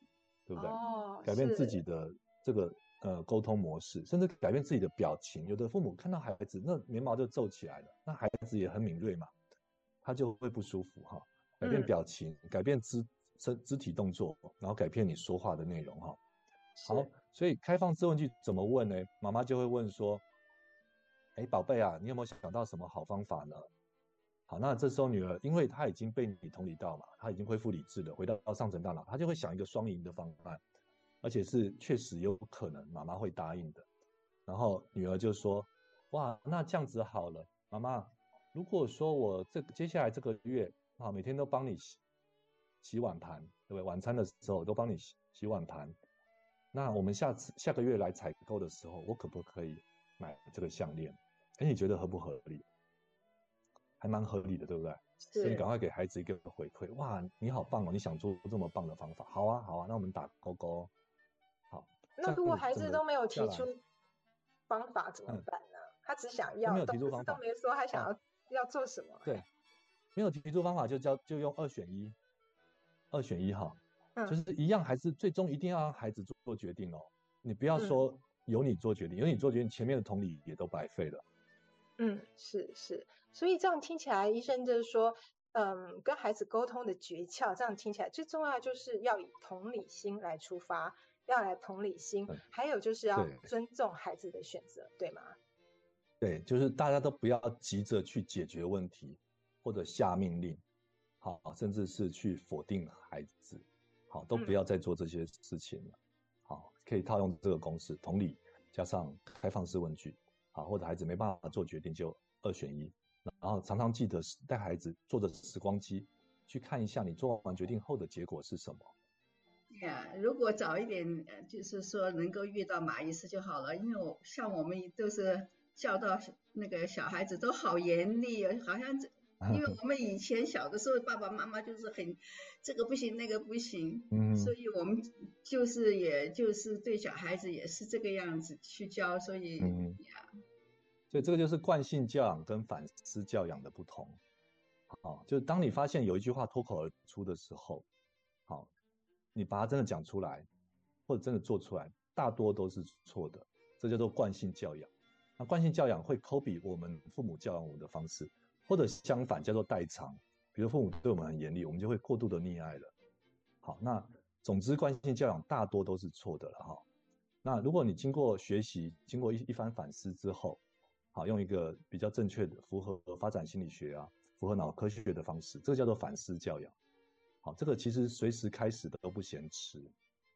对不对？哦，改变自己的这个呃沟通模式，甚至改变自己的表情。有的父母看到孩子那眉毛就皱起来了，那孩子也很敏锐嘛，他就会不舒服哈。改变表情，嗯、改变肢身肢体动作，然后改变你说话的内容哈。好，所以开放式问句怎么问呢？妈妈就会问说：“哎，宝贝啊，你有没有想到什么好方法呢？”好，那这时候女儿，因为她已经被你同理到嘛，她已经恢复理智了，回到上层大脑，她就会想一个双赢的方案，而且是确实有可能妈妈会答应的。然后女儿就说：“哇，那这样子好了，妈妈，如果说我这接下来这个月啊，每天都帮你洗洗碗盘，对不对？晚餐的时候都帮你洗洗碗盘，那我们下次下个月来采购的时候，我可不可以买这个项链？哎，你觉得合不合理？”还蛮合理的，对不对？所以你赶快给孩子一个回馈。哇，你好棒哦！你想做这么棒的方法，好啊，好啊，那我们打勾勾。好。那如果孩子都没有提出方法怎么办呢？嗯、他只想要，没有提出方法，都没说他想要、啊、要做什么。对，没有提出方法就叫就用二选一，二选一哈，嗯、就是一样，还是最终一定要让孩子做做决定哦。你不要说由你做决定，由、嗯、你做决定，前面的同理也都白费了。嗯，是是，所以这样听起来，医生就是说，嗯，跟孩子沟通的诀窍，这样听起来最重要就是要以同理心来出发，要来同理心，嗯、还有就是要尊重孩子的选择，对，对吗？对，就是大家都不要急着去解决问题，或者下命令，好，甚至是去否定孩子，好，都不要再做这些事情了。嗯、好，可以套用这个公式，同理加上开放式问句。啊，或者孩子没办法做决定，就二选一。然后常常记得带孩子坐着时光机，去看一下你做完决定后的结果是什么。对呀如果早一点，就是说能够遇到马医师就好了。因为我像我们都是教导那个小孩子都好严厉，好像。因为 我们以前小的时候，爸爸妈妈就是很这个不行，那个不行，嗯，所以我们就是也就是对小孩子也是这个样子去教，所以嗯呀，所以这个就是惯性教养跟反思教养的不同。好，就是当你发现有一句话脱口而出的时候，好，你把它真的讲出来，或者真的做出来，大多都是错的，这叫做惯性教养。那惯性教养会 copy 我们父母教养我们的方式。或者相反叫做代偿，比如父母对我们很严厉，我们就会过度的溺爱了。好，那总之惯性教养大多都是错的了哈。那如果你经过学习，经过一一番反思之后，好，用一个比较正确的、符合发展心理学啊、符合脑科学的方式，这个叫做反思教养。好，这个其实随时开始的都不嫌迟。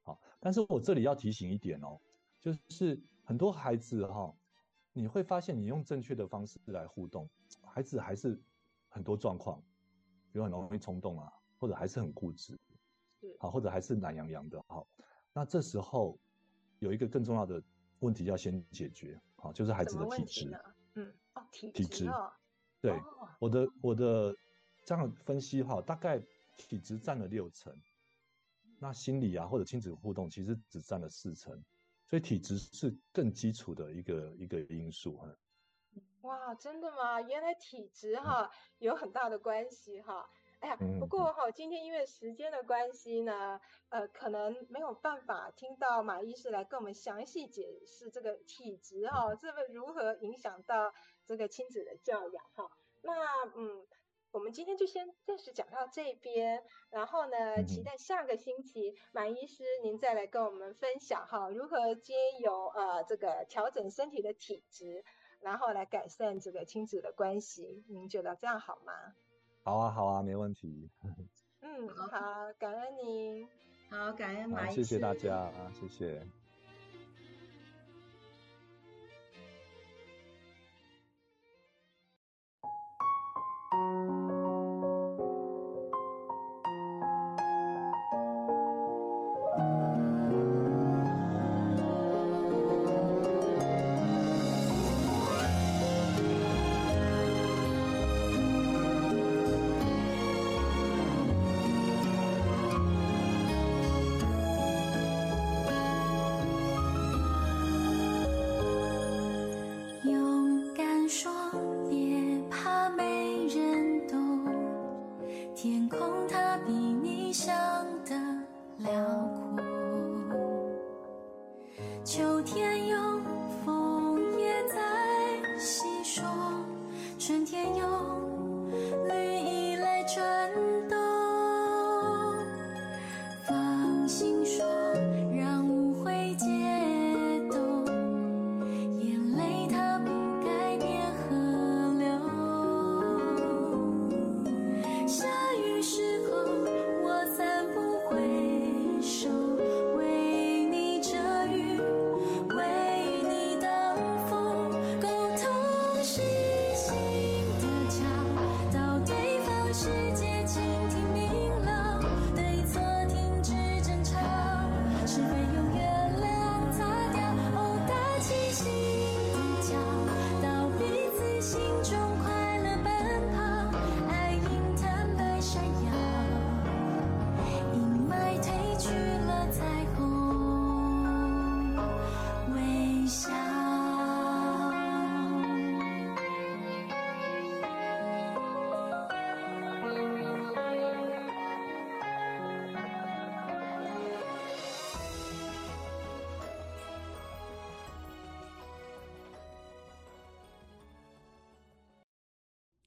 好，但是我这里要提醒一点哦，就是很多孩子哈，你会发现你用正确的方式来互动。孩子还是很多状况，比如很容易冲动啊，或者还是很固执，好，或者还是懒洋洋的，好，那这时候有一个更重要的问题要先解决，好，就是孩子的体质，嗯，哦，体体质，对，我的我的这样分析哈，大概体质占了六成，那心理啊或者亲子互动其实只占了四成，所以体质是更基础的一个一个因素哈。哇，真的吗？原来体质哈有很大的关系哈。哎呀，不过哈，今天因为时间的关系呢，呃，可能没有办法听到马医师来跟我们详细解释这个体质哈，这个如何影响到这个亲子的教养哈。那嗯，我们今天就先暂时讲到这边，然后呢，期待下个星期马医师您再来跟我们分享哈，如何兼有呃这个调整身体的体质，然后来改善这个亲子的关系。您觉得这样好吗？好啊，好啊，没问题。嗯，好，感恩您。好，感恩马医师。谢谢大家啊，谢谢。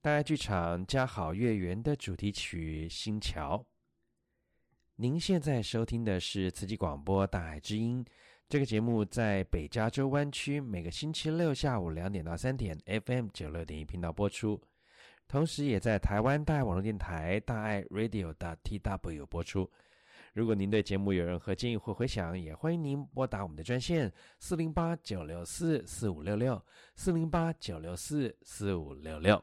大爱剧场家好月圆的主题曲《星桥》。您现在收听的是慈济广播《大爱之音》这个节目，在北加州湾区每个星期六下午两点到三点，FM 九六点一频道播出，同时也在台湾大爱网络电台大爱 Radio TW 播出。如果您对节目有任何建议或回响，也欢迎您拨打我们的专线四零八九六四四五六六四零八九六四四五六六。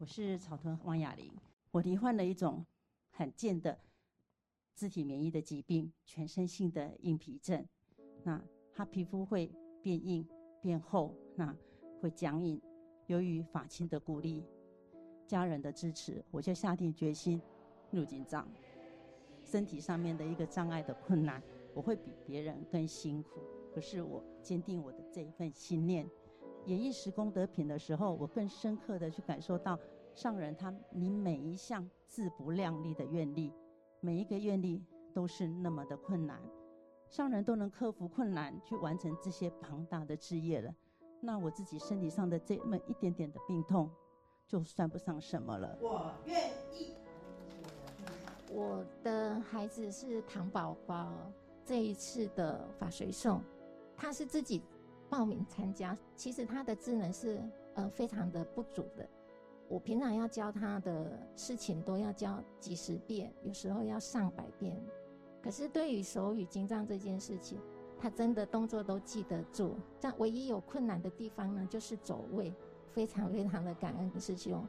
我是草屯王雅玲，我罹患了一种罕见的自体免疫的疾病——全身性的硬皮症。那他皮肤会变硬、变厚，那会僵硬。由于法亲的鼓励、家人的支持，我就下定决心入经藏。身体上面的一个障碍的困难，我会比别人更辛苦。可是我坚定我的这一份信念。演绎十功德品的时候，我更深刻的去感受到上人他你每一项自不量力的愿力，每一个愿力都是那么的困难，上人都能克服困难去完成这些庞大的事业了，那我自己身体上的这么一点点的病痛，就算不上什么了。我愿意。我的孩子是唐宝宝，这一次的法随送，他是自己。报名参加，其实他的智能是呃非常的不足的。我平常要教他的事情都要教几十遍，有时候要上百遍。可是对于手语经藏这件事情，他真的动作都记得住。但唯一有困难的地方呢，就是走位。非常非常的感恩师兄，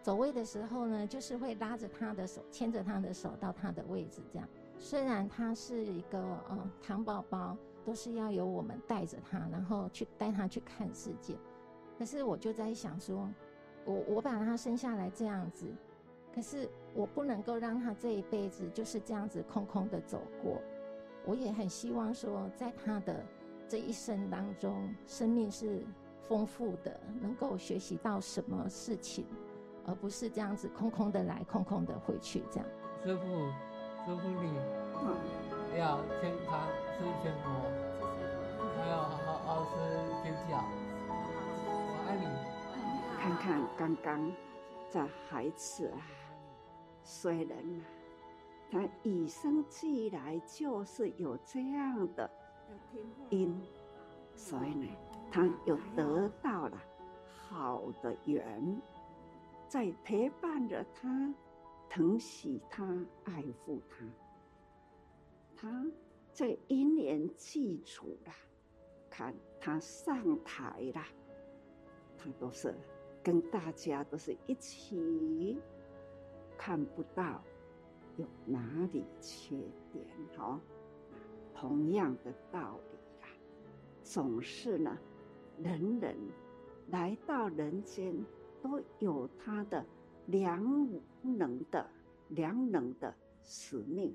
走位的时候呢，就是会拉着他的手，牵着他的手到他的位置这样。虽然他是一个呃糖宝宝，都是要由我们带着他，然后去带他去看世界。可是我就在想说，我我把他生下来这样子，可是我不能够让他这一辈子就是这样子空空的走过。我也很希望说，在他的这一生当中，生命是丰富的，能够学习到什么事情，而不是这样子空空的来，空空的回去这样。师傅，师傅你，要劝他是劝佛，还要好好吃睡觉。我爱你。看看刚刚这孩子啊，虽然啊，他与生俱来就是有这样的因，所以呢，他又得到了好的缘，在陪伴着他，疼惜他，爱护他。他这一年记住啦，看他上台啦。他都是跟大家都是一起，看不到有哪里缺点哈。同样的道理啦，总是呢，人人来到人间都有他的良能的良能的使命。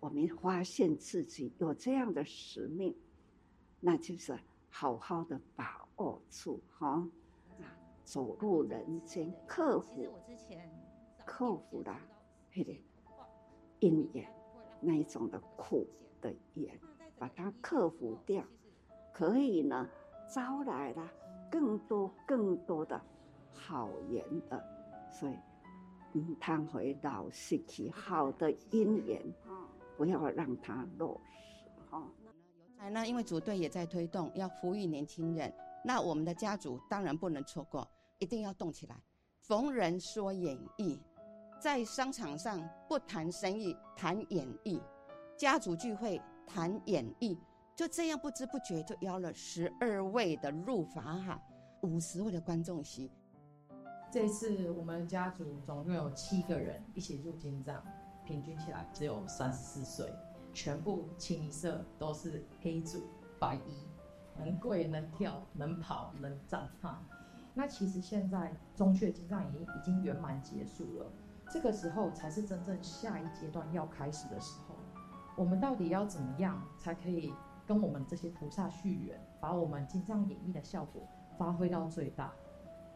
我们发现自己有这样的使命，那就是好好的把握住哈，走入人间，克服，克服了那个因缘那一种的苦的缘，把它克服掉，可以呢招来了更多更多的好缘的，所以嗯，他会老失去好的姻缘，不要让它落实哈。哎，那因为组队也在推动，要扶育年轻人。那我们的家族当然不能错过，一定要动起来。逢人说演艺，在商场上不谈生意，谈演艺；家族聚会谈演艺，就这样不知不觉就邀了十二位的入法海，五十位的观众席。这次我们家族总共有七个人一起入金帐，平均起来只有三十四岁，全部清一色都是黑组白衣。能跪能跳能跑能长哈，那其实现在中雀金藏已经已经圆满结束了，这个时候才是真正下一阶段要开始的时候。我们到底要怎么样才可以跟我们这些菩萨续缘，把我们金藏演绎的效果发挥到最大？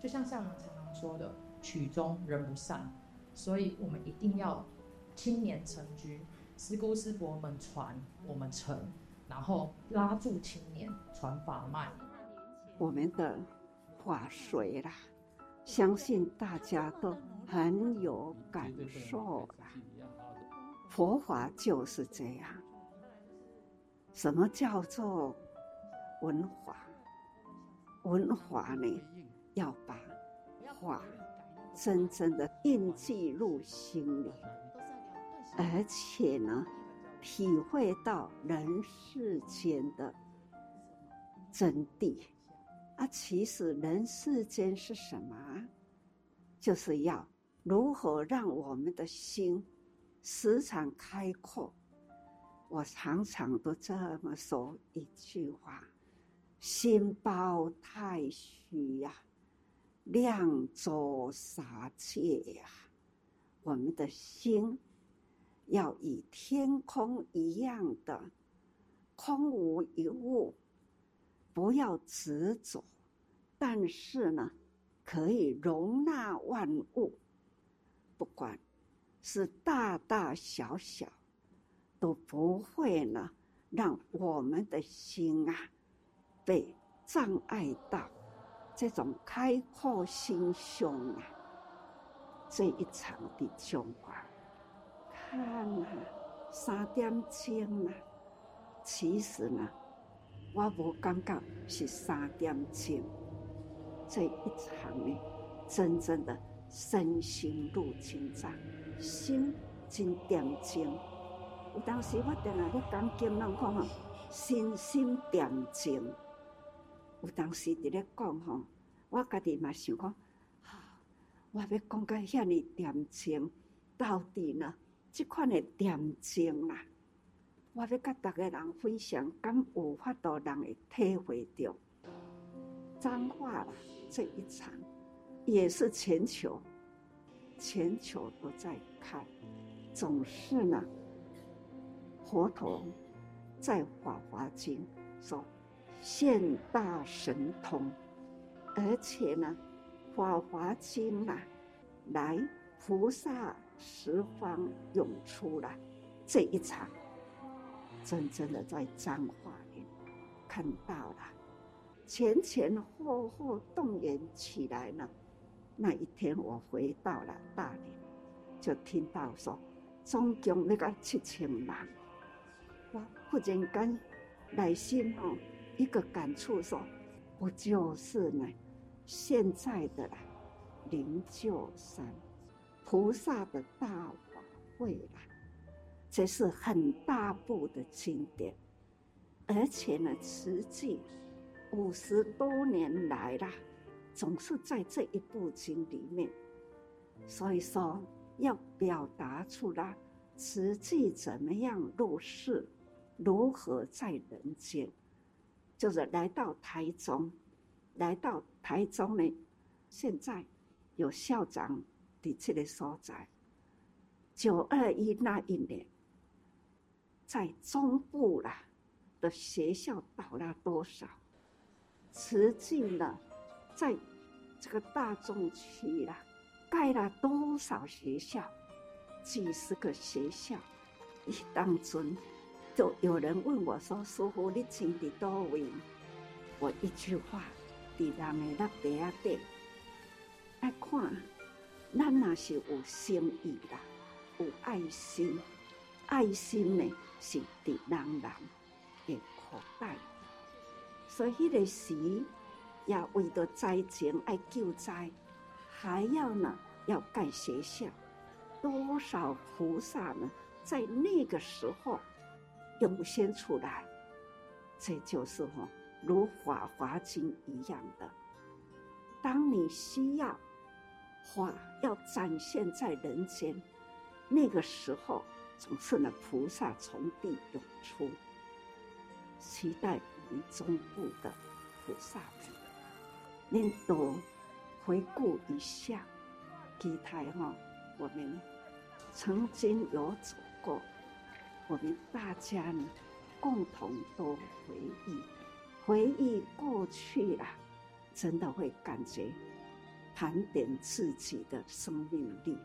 就像上人常常说的，曲终人不散，所以我们一定要青年成居，师姑师伯们传，我们成。然后拉住青年，传法脉。我们的法水啦，相信大家都很有感受啦。佛法就是这样。什么叫做文法？文法呢，要把法真正的印记入心里，而且呢。体会到人世间的真谛啊！其实人世间是什么？就是要如何让我们的心时常开阔。我常常都这么说一句话：心包太虚呀，量周杀戒呀，我们的心。要与天空一样的空无一物，不要执着，但是呢，可以容纳万物，不管是大大小小，都不会呢让我们的心啊被障碍到。这种开阔心胸啊，这一场的胸怀。看啊，三点钟啊，其实呢，我无感觉是三点钟。这一场呢，真正的身心入金帐，心真点睛。有当时我定来咧讲经，人讲吼，心心点睛。有当时伫咧讲吼，我家己嘛想讲，我要讲个遐尼点睛，到底呢？这款的恬静啦，我要甲大家人分享，敢有法度人会体会到。彰化了这一场，也是全球，全球都在看，总是呢，佛陀在《法华经》说现大神通，而且呢，《法华经》啊，来菩萨十方涌出来这一场，真正的在彰化里看到了。前前后后动员起来了。那一天我回到了大连，就听到说，总共那个七千人。我忽然间内心哦一个感触说，不就是呢？现在的灵鹫山菩萨的大法会啦，这是很大部的经典，而且呢，实际。五十多年来啦，总是在这一部经里面，所以说要表达出来，实际怎么样入世，如何在人间，就是来到台中，来到台中呢，现在有校长的这个所在，九二一那一年，在中部啦的学校倒了多少？实际呢，在这个大众区啦，盖了多少学校？几十个学校，一当中，就有人问我说：“师傅，你钱在哪位？”我一句话：“在人的那边啊，对。”爱看，咱那是有心意啦，有爱心，爱心呢是在人人的口袋。所以，迄个时也为着灾情爱救灾，还要呢要盖学校，多少菩萨呢，在那个时候涌现出来，这就是哈如《法华经》一样的。当你需要法要展现在人间，那个时候总是呢菩萨从地涌出，期待我们。中部的菩萨们，您多回顾一下，基台哈，我们曾经有走过，我们大家呢共同都回忆，回忆过去啊，真的会感觉盘点自己的生命力。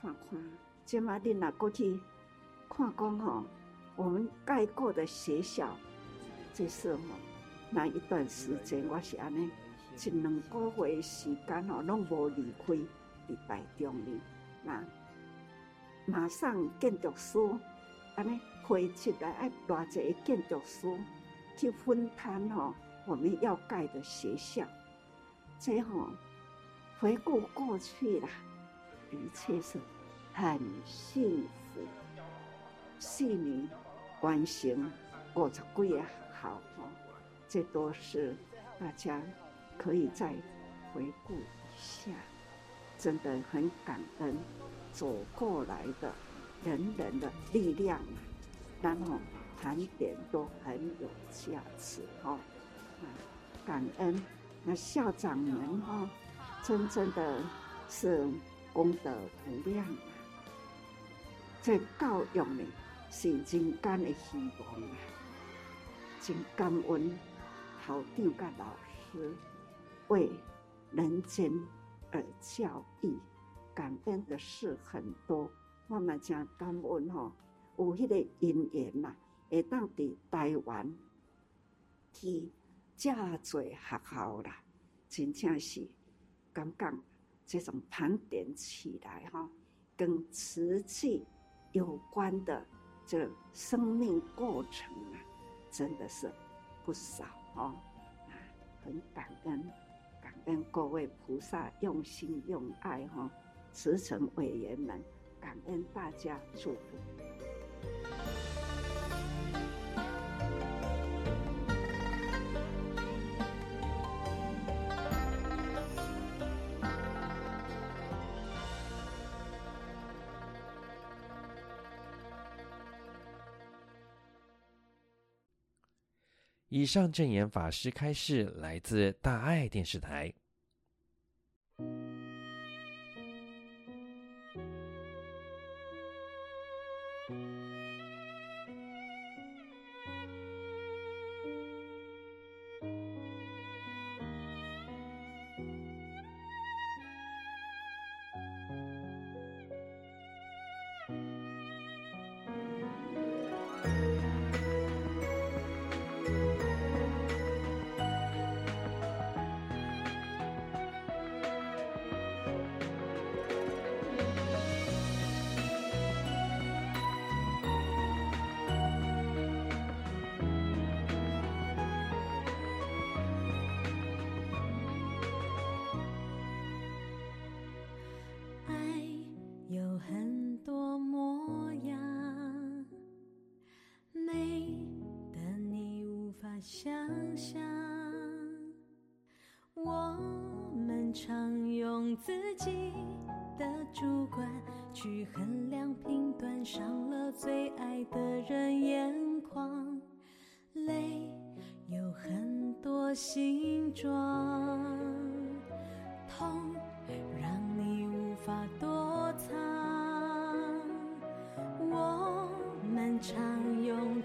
看看，即嘛你若过去看讲吼，我们盖过的学校。这是吼，那一段时间我是安尼，一两个月时间吼，拢无离开伫台中哩。那马上建筑师安尼汇集来，爱偌济建筑师去分摊吼，我们要盖的学校。这吼回顾过去啦，的确是很幸福。四年完成五十几啊。好哦，这都是大家可以再回顾一下，真的很感恩走过来的人人的力量，然后盘点都很有价值哦。感恩那校长们哈，真正的是功德无量啊！这教育呢是人间的希望啊！真感恩校长甲老师为人间而教育，感恩的事很多。我嘛真感恩哦，有迄个因缘呐，会当伫台湾去遮济学校啦，真正是刚刚这种盘点起来哈，跟瓷器有关的这生命过程啊。真的是不少哦，啊很感恩，感恩各位菩萨用心用爱哈，慈诚委员们，感恩大家祝福。以上证言法师开示，来自大爱电视台。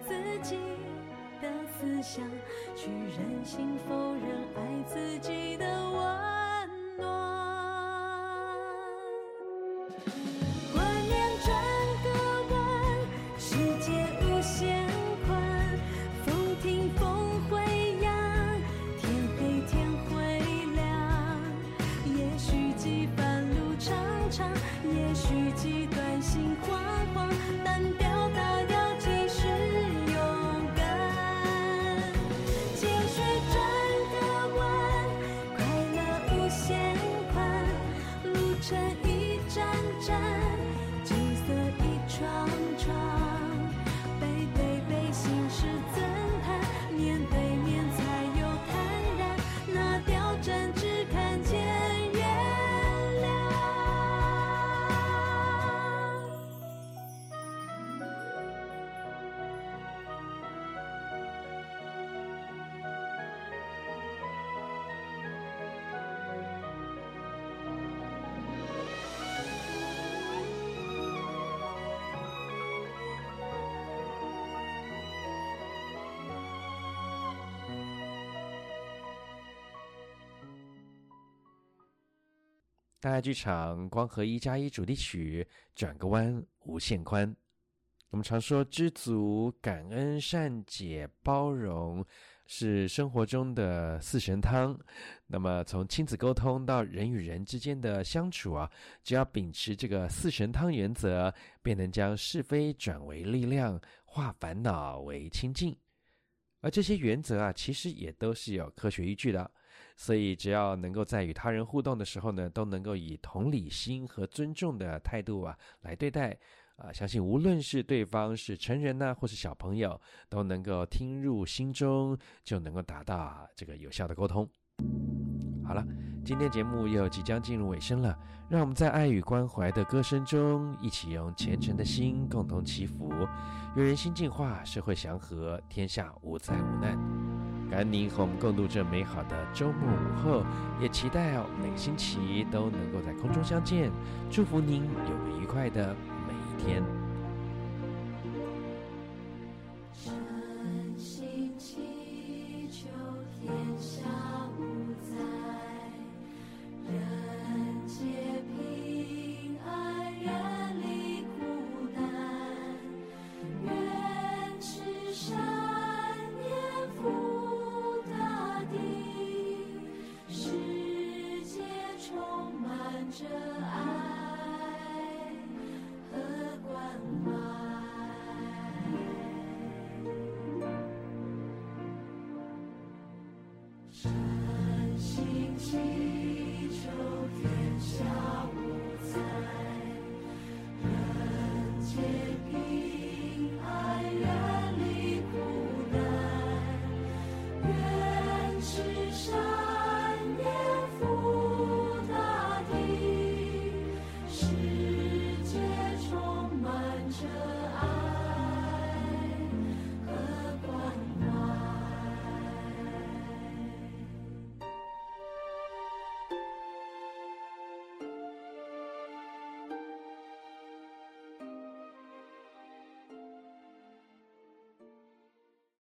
自己的思想，去任性否认爱自己的我。大剧场光合一加一主题曲，转个弯，无限宽。我们常说知足、感恩、善解、包容是生活中的四神汤。那么从亲子沟通到人与人之间的相处啊，只要秉持这个四神汤原则，便能将是非转为力量，化烦恼为清净。而这些原则啊，其实也都是有科学依据的。所以，只要能够在与他人互动的时候呢，都能够以同理心和尊重的态度啊来对待，啊，相信无论是对方是成人呢，或是小朋友，都能够听入心中，就能够达到这个有效的沟通。好了，今天节目又即将进入尾声了，让我们在爱与关怀的歌声中，一起用虔诚的心共同祈福，愿人心净化，社会祥和，天下无灾无难。感恩您和我们共度这美好的周末午后，也期待哦每个星期都能够在空中相见。祝福您有个愉快的每一天。